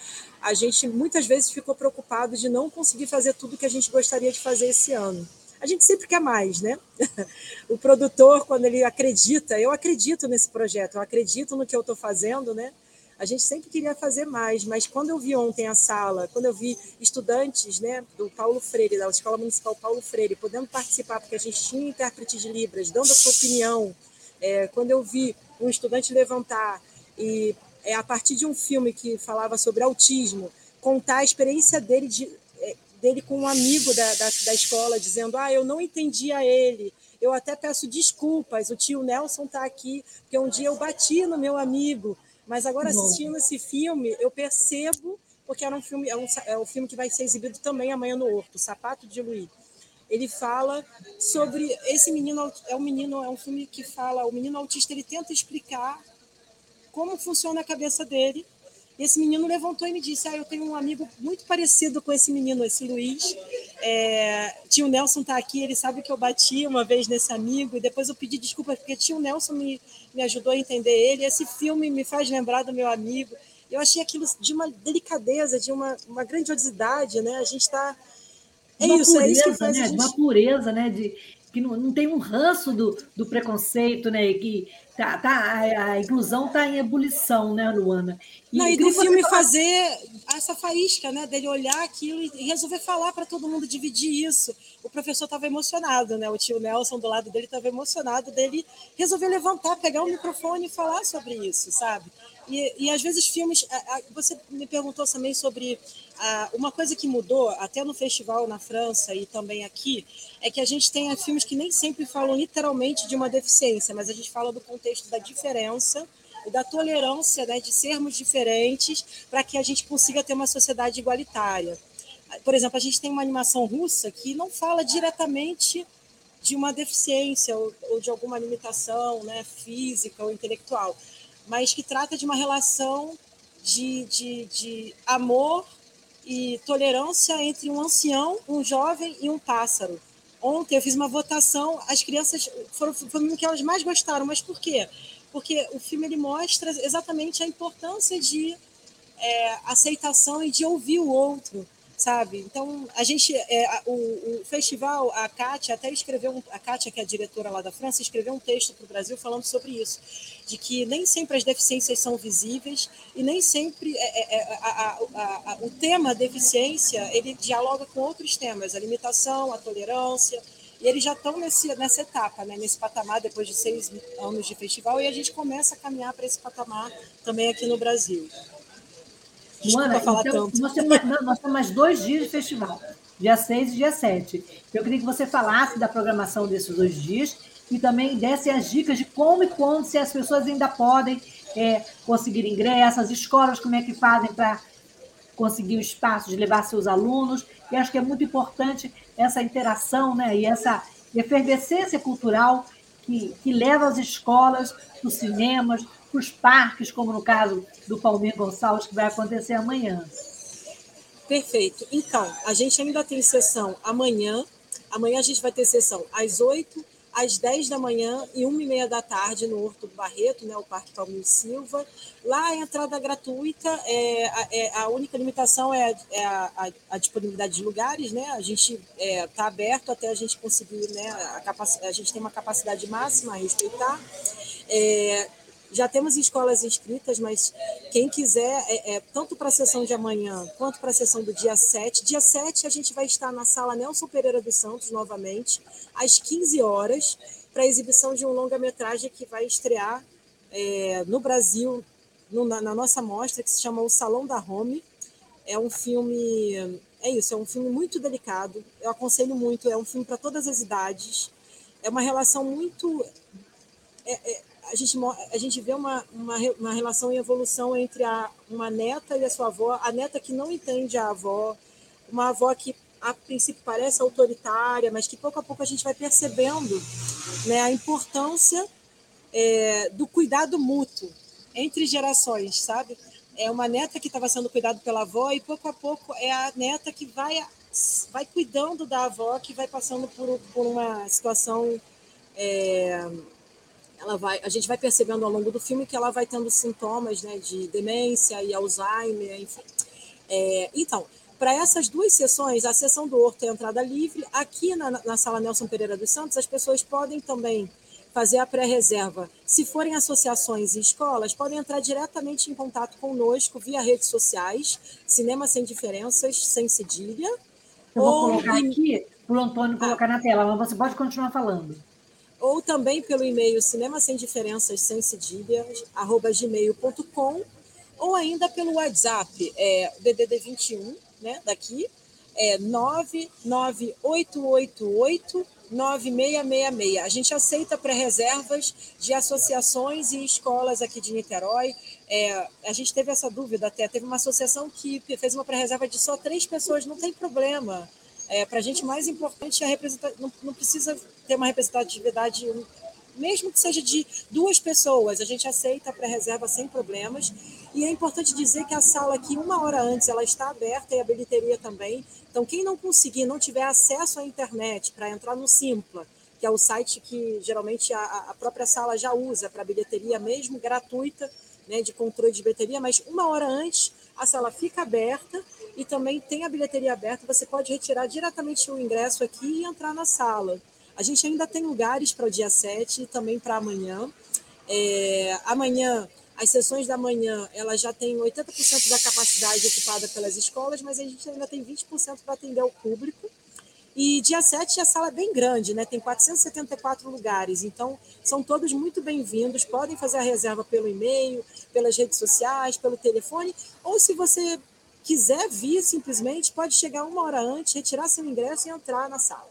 Speaker 2: a gente muitas vezes ficou preocupado de não conseguir fazer tudo que a gente gostaria de fazer esse ano. A gente sempre quer mais, né? *laughs* o produtor, quando ele acredita, eu acredito nesse projeto, eu acredito no que eu estou fazendo, né? A gente sempre queria fazer mais, mas quando eu vi ontem a sala, quando eu vi estudantes né, do Paulo Freire, da Escola Municipal Paulo Freire, podendo participar, porque a gente tinha intérprete de Libras, dando a sua opinião, é, quando eu vi um estudante levantar e é, a partir de um filme que falava sobre autismo, contar a experiência dele, de, é, dele com um amigo da, da, da escola, dizendo: Ah, eu não entendia ele, eu até peço desculpas, o tio Nelson está aqui, porque um dia eu bati no meu amigo, mas agora assistindo esse filme, eu percebo, porque era um filme, é um, é um filme que vai ser exibido também amanhã no Horto, Sapato de Luiz. Ele fala sobre esse menino, é um menino, é um filme que fala, o menino autista, ele tenta explicar como funciona a cabeça dele. E esse menino levantou e me disse: Ah, eu tenho um amigo muito parecido com esse menino, esse Luiz. É, tio Nelson está aqui, ele sabe que eu bati uma vez nesse amigo, e depois eu pedi desculpas, porque tio Nelson me, me ajudou a entender ele. Esse filme me faz lembrar do meu amigo. Eu achei aquilo de uma delicadeza, de uma, uma grandiosidade, né? A gente está.
Speaker 1: É uma isso, pureza, é isso né? Gente... Uma pureza, né? De, que não, não tem um ranço do, do preconceito, né? Que Tá, tá, a, a inclusão está em ebulição, né, Luana?
Speaker 2: E, Não, e do filme fala... fazer essa faísca, né, dele olhar aquilo e resolver falar para todo mundo dividir isso. O professor estava emocionado, né? O tio Nelson do lado dele estava emocionado dele resolver levantar, pegar o microfone e falar sobre isso, sabe? E, e às vezes filmes. Você me perguntou também sobre uma coisa que mudou, até no festival na França e também aqui, é que a gente tem filmes que nem sempre falam literalmente de uma deficiência, mas a gente fala do contexto da diferença e da tolerância né, de sermos diferentes para que a gente consiga ter uma sociedade igualitária. Por exemplo, a gente tem uma animação russa que não fala diretamente de uma deficiência ou, ou de alguma limitação né, física ou intelectual, mas que trata de uma relação de, de, de amor e tolerância entre um ancião, um jovem e um pássaro. Ontem eu fiz uma votação, as crianças foram, foram o que elas mais gostaram, mas por quê? Porque o filme ele mostra exatamente a importância de é, aceitação e de ouvir o outro. sabe? Então, a gente, é, o, o, festival, a Kátia até escreveu, a Kátia, que é a diretora lá da França, escreveu um texto para o Brasil falando sobre isso, de que nem sempre as deficiências são visíveis e nem sempre é, é, é a, a, a, o tema deficiência, ele dialoga com outros temas, a limitação, a tolerância, e eles já estão nesse, nessa etapa, né, nesse patamar, depois de seis anos de festival, e a gente começa a caminhar para esse patamar também aqui no Brasil.
Speaker 1: Luana, falar então, tanto. Nós temos, nós temos mais dois dias de festival, dia 6 e dia 7. Eu queria que você falasse da programação desses dois dias e também desse as dicas de como e quando, se as pessoas ainda podem é, conseguir ingresso, as escolas, como é que fazem para conseguir o espaço de levar seus alunos. E acho que é muito importante essa interação né, e essa efervescência cultural que, que leva as escolas, os cinemas, os parques, como no caso do Palmeiras Gonçalves, que vai acontecer amanhã.
Speaker 2: Perfeito. Então, a gente ainda tem sessão amanhã. Amanhã a gente vai ter sessão às 8, às 10 da manhã e 1 e meia da tarde no Horto do Barreto, né, o Parque Palmeiras Silva. Lá a entrada gratuita, é, é, a única limitação é, é a, a, a, disponibilidade de lugares, né? A gente está é, tá aberto até a gente conseguir, né? A, a gente tem uma capacidade máxima a respeitar. É, já temos escolas inscritas, mas quem quiser, é, é tanto para a sessão de amanhã quanto para a sessão do dia 7. Dia 7 a gente vai estar na sala Nelson Pereira dos Santos, novamente, às 15 horas, para a exibição de um longa-metragem que vai estrear é, no Brasil, no, na, na, nossa mostra, que se chama O Salão da Home. É um filme. É isso, é um filme muito delicado. Eu aconselho muito, é um filme para todas as idades. É uma relação muito. É, é, a gente, a gente vê uma, uma, uma relação em evolução entre a, uma neta e a sua avó, a neta que não entende a avó, uma avó que a princípio parece autoritária, mas que pouco a pouco a gente vai percebendo né, a importância é, do cuidado mútuo entre gerações, sabe? É uma neta que estava sendo cuidada pela avó e pouco a pouco é a neta que vai, vai cuidando da avó que vai passando por, por uma situação é, ela vai, a gente vai percebendo ao longo do filme que ela vai tendo sintomas né, de demência e Alzheimer, enfim. É, então, para essas duas sessões, a sessão do Horto é entrada livre. Aqui na, na sala Nelson Pereira dos Santos, as pessoas podem também fazer a pré-reserva. Se forem associações e escolas, podem entrar diretamente em contato conosco via redes sociais, Cinema Sem Diferenças, sem cedilha.
Speaker 1: Eu vou colocar aqui para o Antônio colocar ah. na tela, mas você pode continuar falando
Speaker 2: ou também pelo e-mail cinema sem diferenças sem cedilhas, arroba gmail.com, ou ainda pelo WhatsApp, é, DDD 21, né, daqui, é 99888 9666. A gente aceita pré-reservas de associações e escolas aqui de Niterói. É, a gente teve essa dúvida até, teve uma associação que fez uma pré-reserva de só três pessoas, não tem problema. É, Para a gente, mais importante é representar, não, não precisa ter uma representatividade, mesmo que seja de duas pessoas, a gente aceita a pré-reserva sem problemas. E é importante dizer que a sala aqui, uma hora antes, ela está aberta e a bilheteria também. Então, quem não conseguir, não tiver acesso à internet para entrar no Simpla, que é o site que geralmente a, a própria sala já usa para bilheteria mesmo, gratuita, né, de controle de bilheteria, mas uma hora antes a sala fica aberta e também tem a bilheteria aberta, você pode retirar diretamente o ingresso aqui e entrar na sala. A gente ainda tem lugares para o dia 7 e também para amanhã. É, amanhã, as sessões da manhã, ela já tem 80% da capacidade ocupada pelas escolas, mas a gente ainda tem 20% para atender ao público. E dia 7 a sala é bem grande, né? Tem 474 lugares, então são todos muito bem-vindos. Podem fazer a reserva pelo e-mail, pelas redes sociais, pelo telefone, ou se você quiser vir simplesmente, pode chegar uma hora antes, retirar seu ingresso e entrar na sala.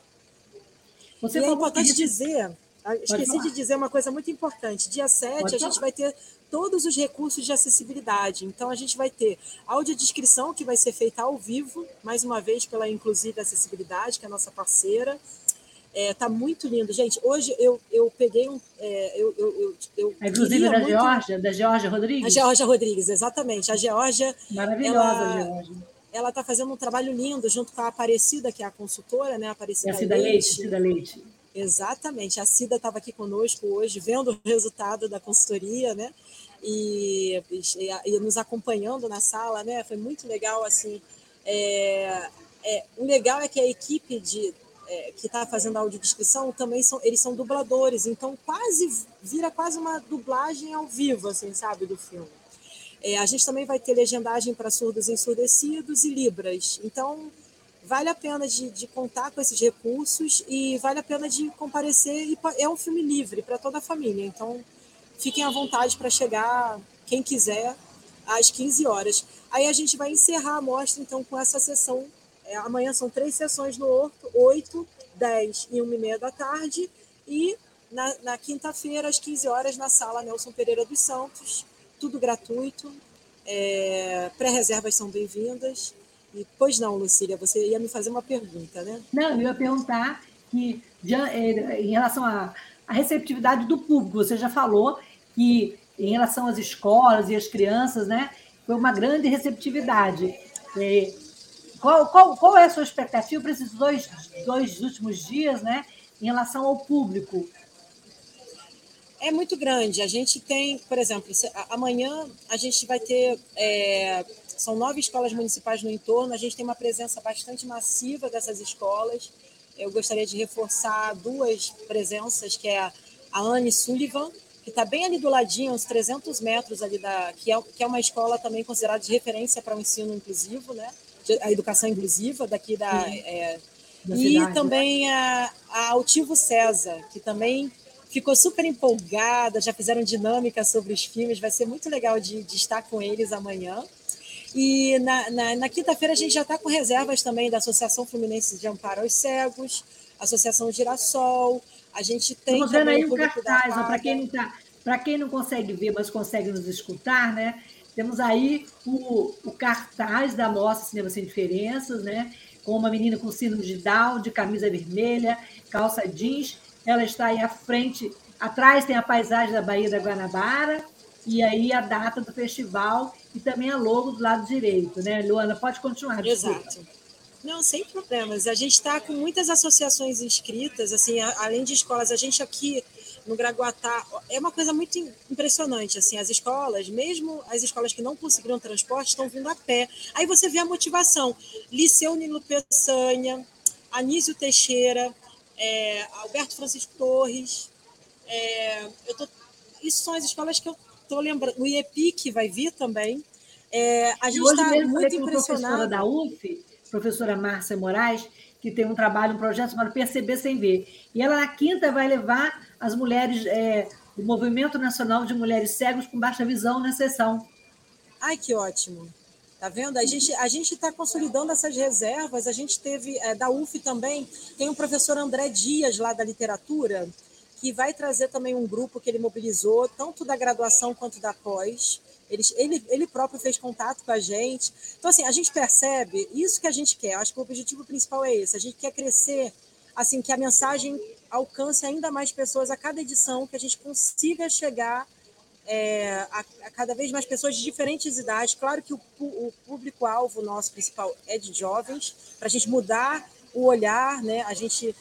Speaker 2: Você e é importante que... dizer, ah, esqueci de dizer uma coisa muito importante. Dia 7 pode a gente vai ter todos os recursos de acessibilidade. Então, a gente vai ter audiodescrição, que vai ser feita ao vivo, mais uma vez pela Inclusive Acessibilidade, que é a nossa parceira. É, tá muito lindo. Gente, hoje eu, eu peguei um. É, eu, eu, eu,
Speaker 1: a inclusive da muito... Georgia, da Georgia Rodrigues?
Speaker 2: A Georgia Rodrigues, exatamente. A Georgia.
Speaker 1: Maravilhosa, ela, a Georgia.
Speaker 2: Ela está fazendo um trabalho lindo junto com a Aparecida, que é a consultora, né? Aparecida,
Speaker 1: a Cida Leite. Leite. Cida Leite.
Speaker 2: Exatamente. A Cida estava aqui conosco hoje, vendo o resultado da consultoria, né? E, e, e, nos acompanhando na sala, né? Foi muito legal, assim, É, é, o legal é que a equipe de, é, que está fazendo a audiodescrição também são eles são dubladores, então quase vira quase uma dublagem ao vivo, assim, sabe, do filme. É, a gente também vai ter legendagem para surdos ensurdecidos e libras. Então vale a pena de, de, contar com esses recursos e vale a pena de comparecer. E é um filme livre para toda a família, então fiquem à vontade para chegar, quem quiser, às 15 horas. Aí a gente vai encerrar a mostra então com essa sessão é, amanhã são três sessões no Horto, 8, 10 e 1 e meia da tarde. E na, na quinta-feira, às 15 horas, na sala Nelson Pereira dos Santos. Tudo gratuito. É, Pré-reservas são bem-vindas. E, pois não, Lucília, você ia me fazer uma pergunta, né?
Speaker 1: Não, eu ia perguntar que, é, em relação à, à receptividade do público, você já falou que, em relação às escolas e às crianças, né, foi uma grande receptividade. É, qual, qual, qual é a sua expectativa para esses dois, dois últimos dias, né, em relação ao público?
Speaker 2: É muito grande. A gente tem, por exemplo, amanhã a gente vai ter. É, são nove escolas municipais no entorno, a gente tem uma presença bastante massiva dessas escolas. Eu gostaria de reforçar duas presenças, que é a Anne Sullivan, que está bem ali do ladinho, uns 300 metros ali da. que é, que é uma escola também considerada de referência para o ensino inclusivo, né? A educação inclusiva daqui da. É, da e cidade, né? também né? a, a Altivo César, que também ficou super empolgada, já fizeram dinâmica sobre os filmes, vai ser muito legal de, de estar com eles amanhã. E na, na, na quinta-feira a gente já está com reservas também da Associação Fluminense de Amparo aos Cegos, Associação Girassol, a gente tem.
Speaker 1: Estou vendo aí um cartaz, para quem não tá, para quem não consegue ver, mas consegue nos escutar, né? Temos aí o, o cartaz da Mostra Cinema Sem Diferenças, né? com uma menina com síndrome de Down, de camisa vermelha, calça jeans. Ela está aí à frente, atrás tem a paisagem da Baía da Guanabara, e aí a data do festival e também a logo do lado direito, né? Luana, pode continuar.
Speaker 2: Desculpa. Exato. Não, sem problemas. A gente está com muitas associações inscritas, assim, além de escolas, a gente aqui no Graguatá, é uma coisa muito impressionante, assim, as escolas, mesmo as escolas que não conseguiram transporte, estão vindo a pé. Aí você vê a motivação. Liceu Nilo Peçanha, Anísio Teixeira, é, Alberto Francisco Torres, é, eu tô, isso são as escolas que eu estou lembrando. O IEPIC vai vir também. É, a gente está muito impressionada.
Speaker 1: professora da UF, professora Márcia Moraes, que tem um trabalho, um projeto chamado Perceber Sem Ver. E ela, na quinta, vai levar as mulheres é, Movimento Nacional de Mulheres Cegas com Baixa Visão na sessão.
Speaker 2: Ai, que ótimo. Tá vendo? A gente a gente está consolidando essas reservas. A gente teve é, da UF também tem o professor André Dias lá da literatura que vai trazer também um grupo que ele mobilizou tanto da graduação quanto da pós. Ele, ele, ele próprio fez contato com a gente. Então, assim, a gente percebe isso que a gente quer. Acho que o objetivo principal é esse. A gente quer crescer, assim, que a mensagem alcance ainda mais pessoas a cada edição, que a gente consiga chegar é, a, a, cada vez mais pessoas de diferentes idades. Claro que o, o público-alvo nosso principal é de jovens, para a gente mudar o olhar, né? a gente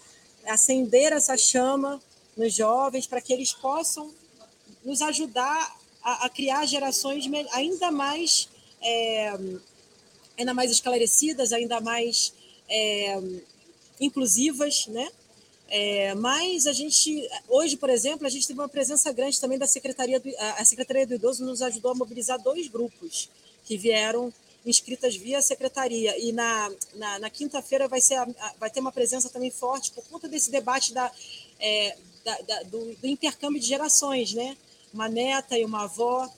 Speaker 2: acender essa chama nos jovens, para que eles possam nos ajudar a, a criar gerações ainda mais, é, ainda mais esclarecidas, ainda mais é, inclusivas, né? É, mas a gente, hoje, por exemplo, a gente teve uma presença grande também da Secretaria do, a Secretaria do Idoso nos ajudou a mobilizar dois grupos que vieram inscritas via secretaria. E na, na, na quinta-feira vai, ser, vai ter uma presença também forte por conta desse debate da, é, da, da do, do, intercâmbio de gerações, né? Uma neta e uma avó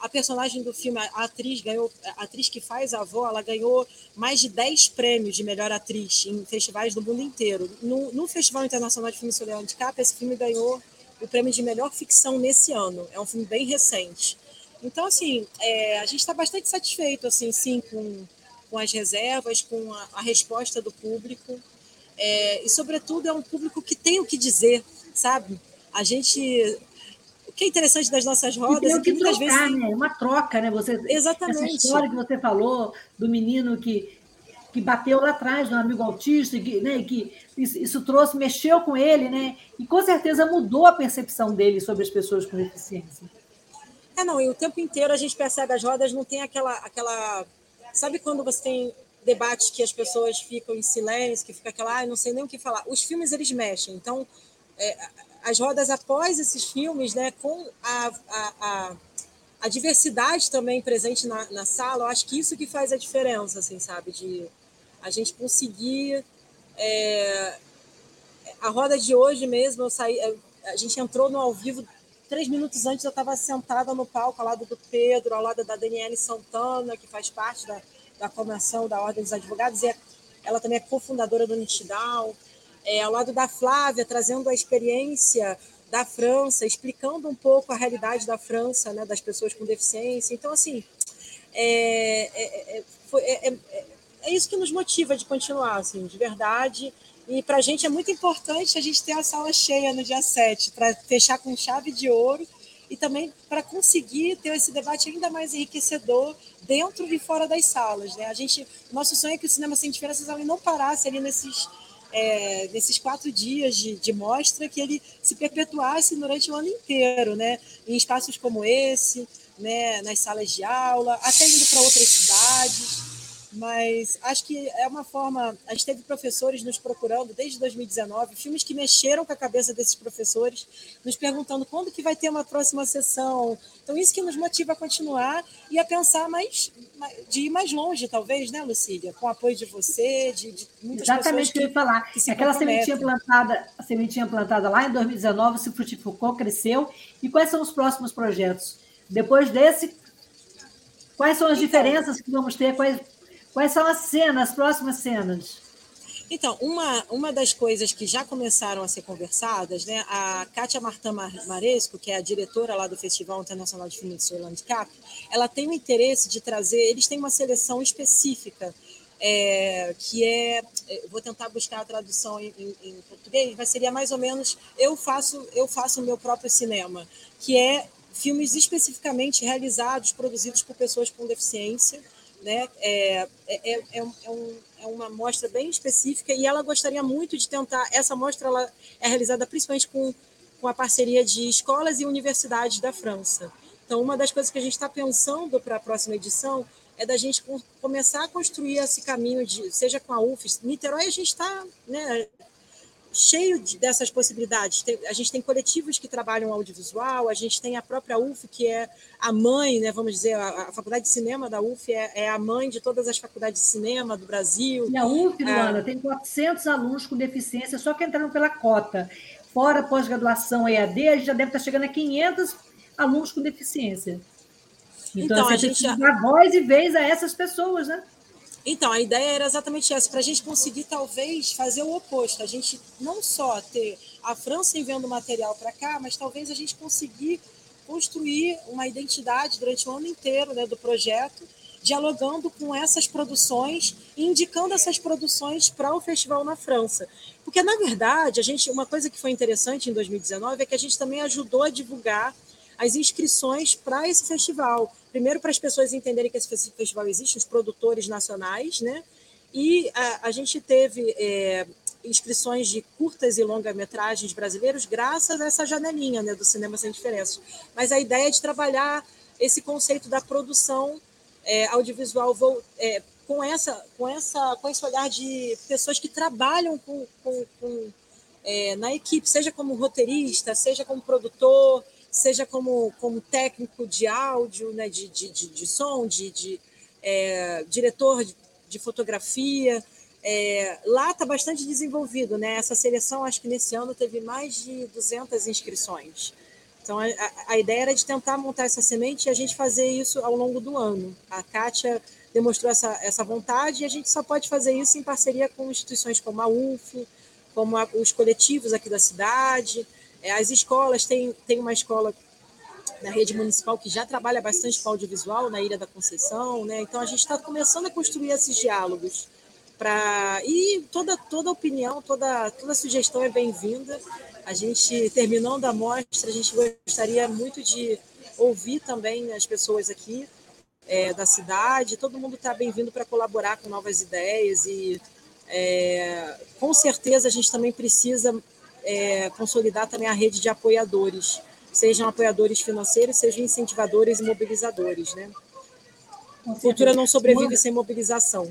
Speaker 2: a personagem do filme, a atriz ganhou, a atriz que faz a avó, ela ganhou mais de 10 prêmios de melhor atriz em festivais do mundo inteiro. No, no Festival Internacional de Filme Soleil de Capa, esse filme ganhou o prêmio de melhor ficção nesse ano. É um filme bem recente. Então, assim, é, a gente está bastante satisfeito, assim, sim, com, com as reservas, com a, a resposta do público. É, e, sobretudo, é um público que tem o que dizer, sabe? A gente que é interessante das nossas rodas
Speaker 1: é que, muitas trocar, vezes. Né? Uma troca, né? Você,
Speaker 2: Exatamente.
Speaker 1: Essa história que você falou do menino que, que bateu lá atrás, do amigo autista, e que, né, que isso, isso, trouxe, mexeu com ele, né? E com certeza mudou a percepção dele sobre as pessoas com deficiência.
Speaker 2: É, não, e o tempo inteiro a gente percebe as rodas, não tem aquela. aquela sabe quando você tem debates que as pessoas ficam em silêncio, que fica aquela, ah, não sei nem o que falar. Os filmes eles mexem, então é, as rodas após esses filmes, né, com a, a, a, a diversidade também presente na, na, sala, eu acho que isso que faz a diferença, assim, sabe, de a gente conseguir é, a roda de hoje mesmo, eu saí, a gente entrou no ao vivo três minutos antes eu estava sentada no palco ao lado do Pedro, ao lado da Daniele Santana, que faz parte da, da Comissão da Ordem dos Advogados, e é, ela também é cofundadora do Nitidal, é, ao lado da Flávia, trazendo a experiência da França, explicando um pouco a realidade da França, né, das pessoas com deficiência. Então, assim, é, é, é, é, é, é isso que nos motiva de continuar, assim, de verdade. E para a gente é muito importante a gente ter a sala cheia no dia 7, para fechar com chave de ouro e também para conseguir ter esse debate ainda mais enriquecedor dentro e fora das salas. Né? A gente, nosso sonho é que o Cinema Sem Diferenças não parasse ali nesses, é, nesses quatro dias de, de mostra, que ele se perpetuasse durante o ano inteiro, né? em espaços como esse, né? nas salas de aula, até indo para outras cidades mas acho que é uma forma. A gente teve professores nos procurando desde 2019, filmes que mexeram com a cabeça desses professores, nos perguntando quando que vai ter uma próxima sessão. Então, isso que nos motiva a continuar e a pensar mais, de ir mais longe, talvez, né, Lucília? Com o apoio de você, de, de muitas
Speaker 1: Exatamente o que eu ia falar. Que Aquela sementinha plantada, a sementinha plantada lá em 2019 se frutificou, cresceu. E quais são os próximos projetos? Depois desse, quais são as então, diferenças que vamos ter? Quais Quais são as cenas, as próximas cenas?
Speaker 2: Então, uma, uma das coisas que já começaram a ser conversadas, né, a Kátia Martã Maresco, que é a diretora lá do Festival Internacional de Filme de Soylent Cap, ela tem o interesse de trazer, eles têm uma seleção específica, é, que é, é vou tentar buscar a tradução em, em, em, português, mas seria mais ou menos, eu faço eu faço o meu próprio cinema, que é filmes especificamente realizados, produzidos por pessoas com deficiência, né? É, é, é, é, um, é uma mostra bem específica e ela gostaria muito de tentar. Essa mostra ela é realizada principalmente com, com a parceria de escolas e universidades da França. Então, uma das coisas que a gente está pensando para a próxima edição é da gente começar a construir esse caminho de, seja com a UFES, Niterói a gente está né, cheio de, dessas possibilidades. Tem, a gente tem coletivos que trabalham audiovisual, a gente tem a própria UF, que é a mãe, né, vamos dizer, a, a Faculdade de Cinema da UF é, é, a mãe de todas as faculdades de cinema do Brasil.
Speaker 1: E a UF, Luana, tem 400 alunos com deficiência, só que entraram pela cota. Fora pós-graduação EAD, a gente já deve estar chegando a 500 alunos com deficiência. Então, então a gente dá voz e vez a essas pessoas, né?
Speaker 2: Então, a ideia era exatamente essa, para a gente conseguir, talvez, fazer o oposto. A gente não só ter a França enviando material para cá, mas talvez a gente conseguir construir uma identidade durante o ano inteiro né, do projeto, dialogando com essas produções e indicando essas produções para o festival na França. Porque, na verdade, a gente, uma coisa que foi interessante em 2019 é que a gente também ajudou a divulgar as inscrições para esse festival. Primeiro, para as pessoas entenderem que esse festival existe, os produtores nacionais, né? E a, a gente teve é, inscrições de curtas e longa-metragens brasileiros graças a essa janelinha né, do Cinema Sem Diferenças. Mas a ideia é de trabalhar esse conceito da produção é, audiovisual é, com, essa, com, essa, com esse olhar de pessoas que trabalham com, com, com é, na equipe, seja como roteirista, seja como produtor, seja como, como técnico de áudio, né, de, de, de, de som, de, de é, diretor de, fotografia. É, lá está bastante desenvolvido, né? Essa seleção, acho que nesse ano teve mais de 200 inscrições. Então, a, a, ideia era de tentar montar essa semente e a gente fazer isso ao longo do ano. A Kátia demonstrou essa, essa vontade e a gente só pode fazer isso em parceria com instituições como a UF, como a, os coletivos aqui da cidade, as escolas, tem, tem uma escola na rede municipal que já trabalha bastante com audiovisual na Ilha da Conceição, né? Então a gente está começando a construir esses diálogos para e toda toda opinião, toda toda sugestão é bem-vinda. A gente terminando a mostra, a gente gostaria muito de ouvir também as pessoas aqui é, da cidade. Todo mundo está bem-vindo para colaborar com novas ideias e é, com certeza a gente também precisa é, consolidar também a rede de apoiadores, sejam apoiadores financeiros, sejam incentivadores e mobilizadores. Né? Cultura não sobrevive sem mobilização.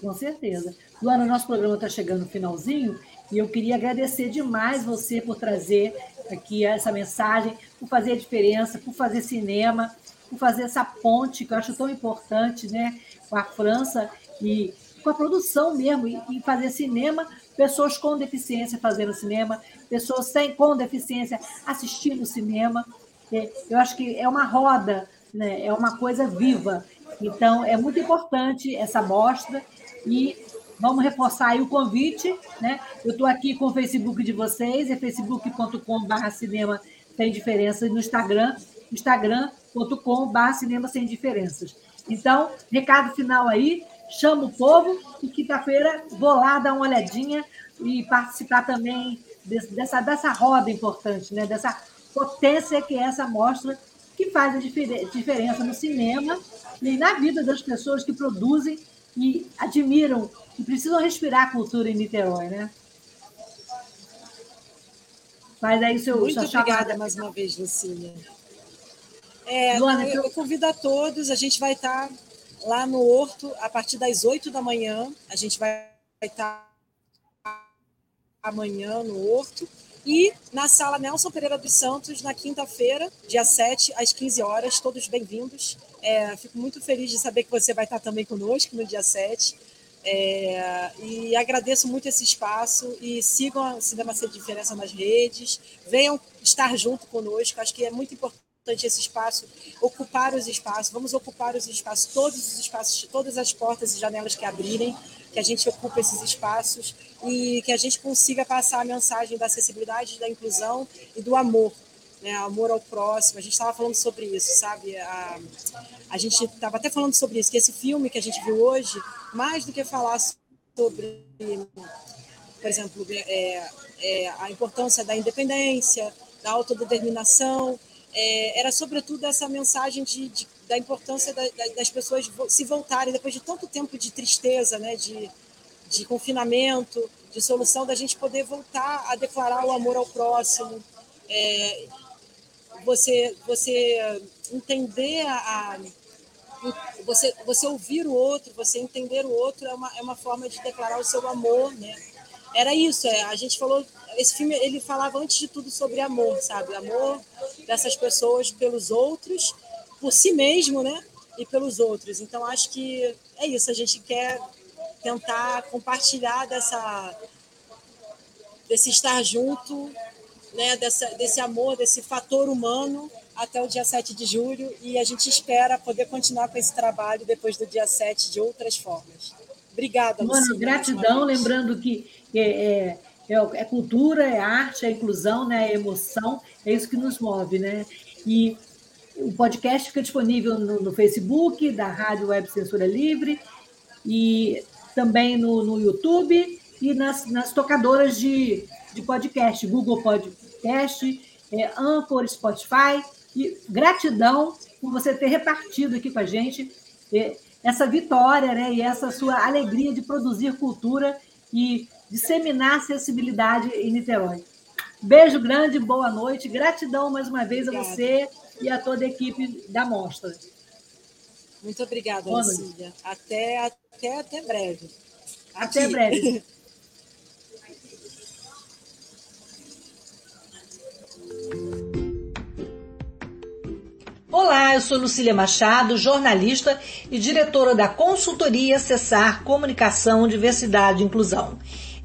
Speaker 1: Com certeza. Luana, nosso programa está chegando no finalzinho e eu queria agradecer demais você por trazer aqui essa mensagem, por fazer a diferença, por fazer cinema, por fazer essa ponte que eu acho tão importante né, com a França e com a produção mesmo, e fazer cinema, pessoas com deficiência fazendo cinema, pessoas sem, com deficiência assistindo cinema. É, eu acho que é uma roda, né, é uma coisa viva. Então, é muito importante essa mostra e vamos reforçar aí o convite. Né? Eu estou aqui com o Facebook de vocês, é facebook.com.br cinema sem no Instagram, instagram.com.br cinema sem diferenças. Então, recado final aí, chama o povo e quinta-feira vou lá dar uma olhadinha e participar também dessa, dessa roda importante, né? dessa potência que é essa mostra que faz a diferença no cinema e na vida das pessoas que produzem e admiram e precisam respirar a cultura em Niterói, né?
Speaker 2: Faz aí seu Muito obrigada mais uma vez, Lucinha. É, Luana, eu, eu convido a todos, a gente vai estar lá no Horto a partir das 8 da manhã. A gente vai estar amanhã no Horto. E na sala Nelson Pereira dos Santos, na quinta-feira, dia 7, às 15 horas, todos bem-vindos. É, fico muito feliz de saber que você vai estar também conosco no dia 7. É, e agradeço muito esse espaço e sigam a Cinema Sem Diferença nas redes, venham estar junto conosco, acho que é muito importante esse espaço, ocupar os espaços, vamos ocupar os espaços, todos os espaços, todas as portas e janelas que abrirem, que a gente ocupe esses espaços e que a gente consiga passar a mensagem da acessibilidade, da inclusão e do amor, né? amor ao próximo. A gente estava falando sobre isso, sabe? A, a gente estava até falando sobre isso, que esse filme que a gente viu hoje, mais do que falar sobre, por exemplo, é, é, a importância da independência, da autodeterminação, é, era sobretudo essa mensagem de, de da importância da, da, das pessoas se voltarem depois de tanto tempo de tristeza, né, de, de confinamento, de solução, da gente poder voltar a declarar o amor ao próximo, é, você, você entender a, você, você ouvir o outro, você entender o outro é uma, é uma forma de declarar o seu amor, né? Era isso, é, a gente falou, esse filme ele falava antes de tudo sobre amor, sabe? Amor dessas pessoas pelos outros, por si mesmo, né? E pelos outros. Então acho que é isso, a gente quer tentar compartilhar dessa desse estar junto né, dessa, desse amor, desse fator humano até o dia 7 de julho e a gente espera poder continuar com esse trabalho depois do dia 7 de outras formas. Obrigada,
Speaker 1: Mano, gratidão, lembrando que é, é, é, cultura, é arte, é inclusão, né, é emoção, é isso que nos move, né? E o podcast fica disponível no, no Facebook da Rádio Web Censura Livre e também no, no YouTube e nas, nas tocadoras de, de podcast, Google Podcast, é, Anchor, Spotify. E gratidão por você ter repartido aqui com a gente é, essa vitória né, e essa sua alegria de produzir cultura e disseminar acessibilidade em Niterói. Beijo grande, boa noite. Gratidão mais uma vez obrigada. a você e a toda a equipe da Mostra.
Speaker 2: Muito obrigada, Lucília. Até, até, até breve.
Speaker 1: Até Aqui. breve. *laughs* Olá, eu sou Lucília Machado, jornalista e diretora da consultoria Acessar Comunicação, Diversidade e Inclusão.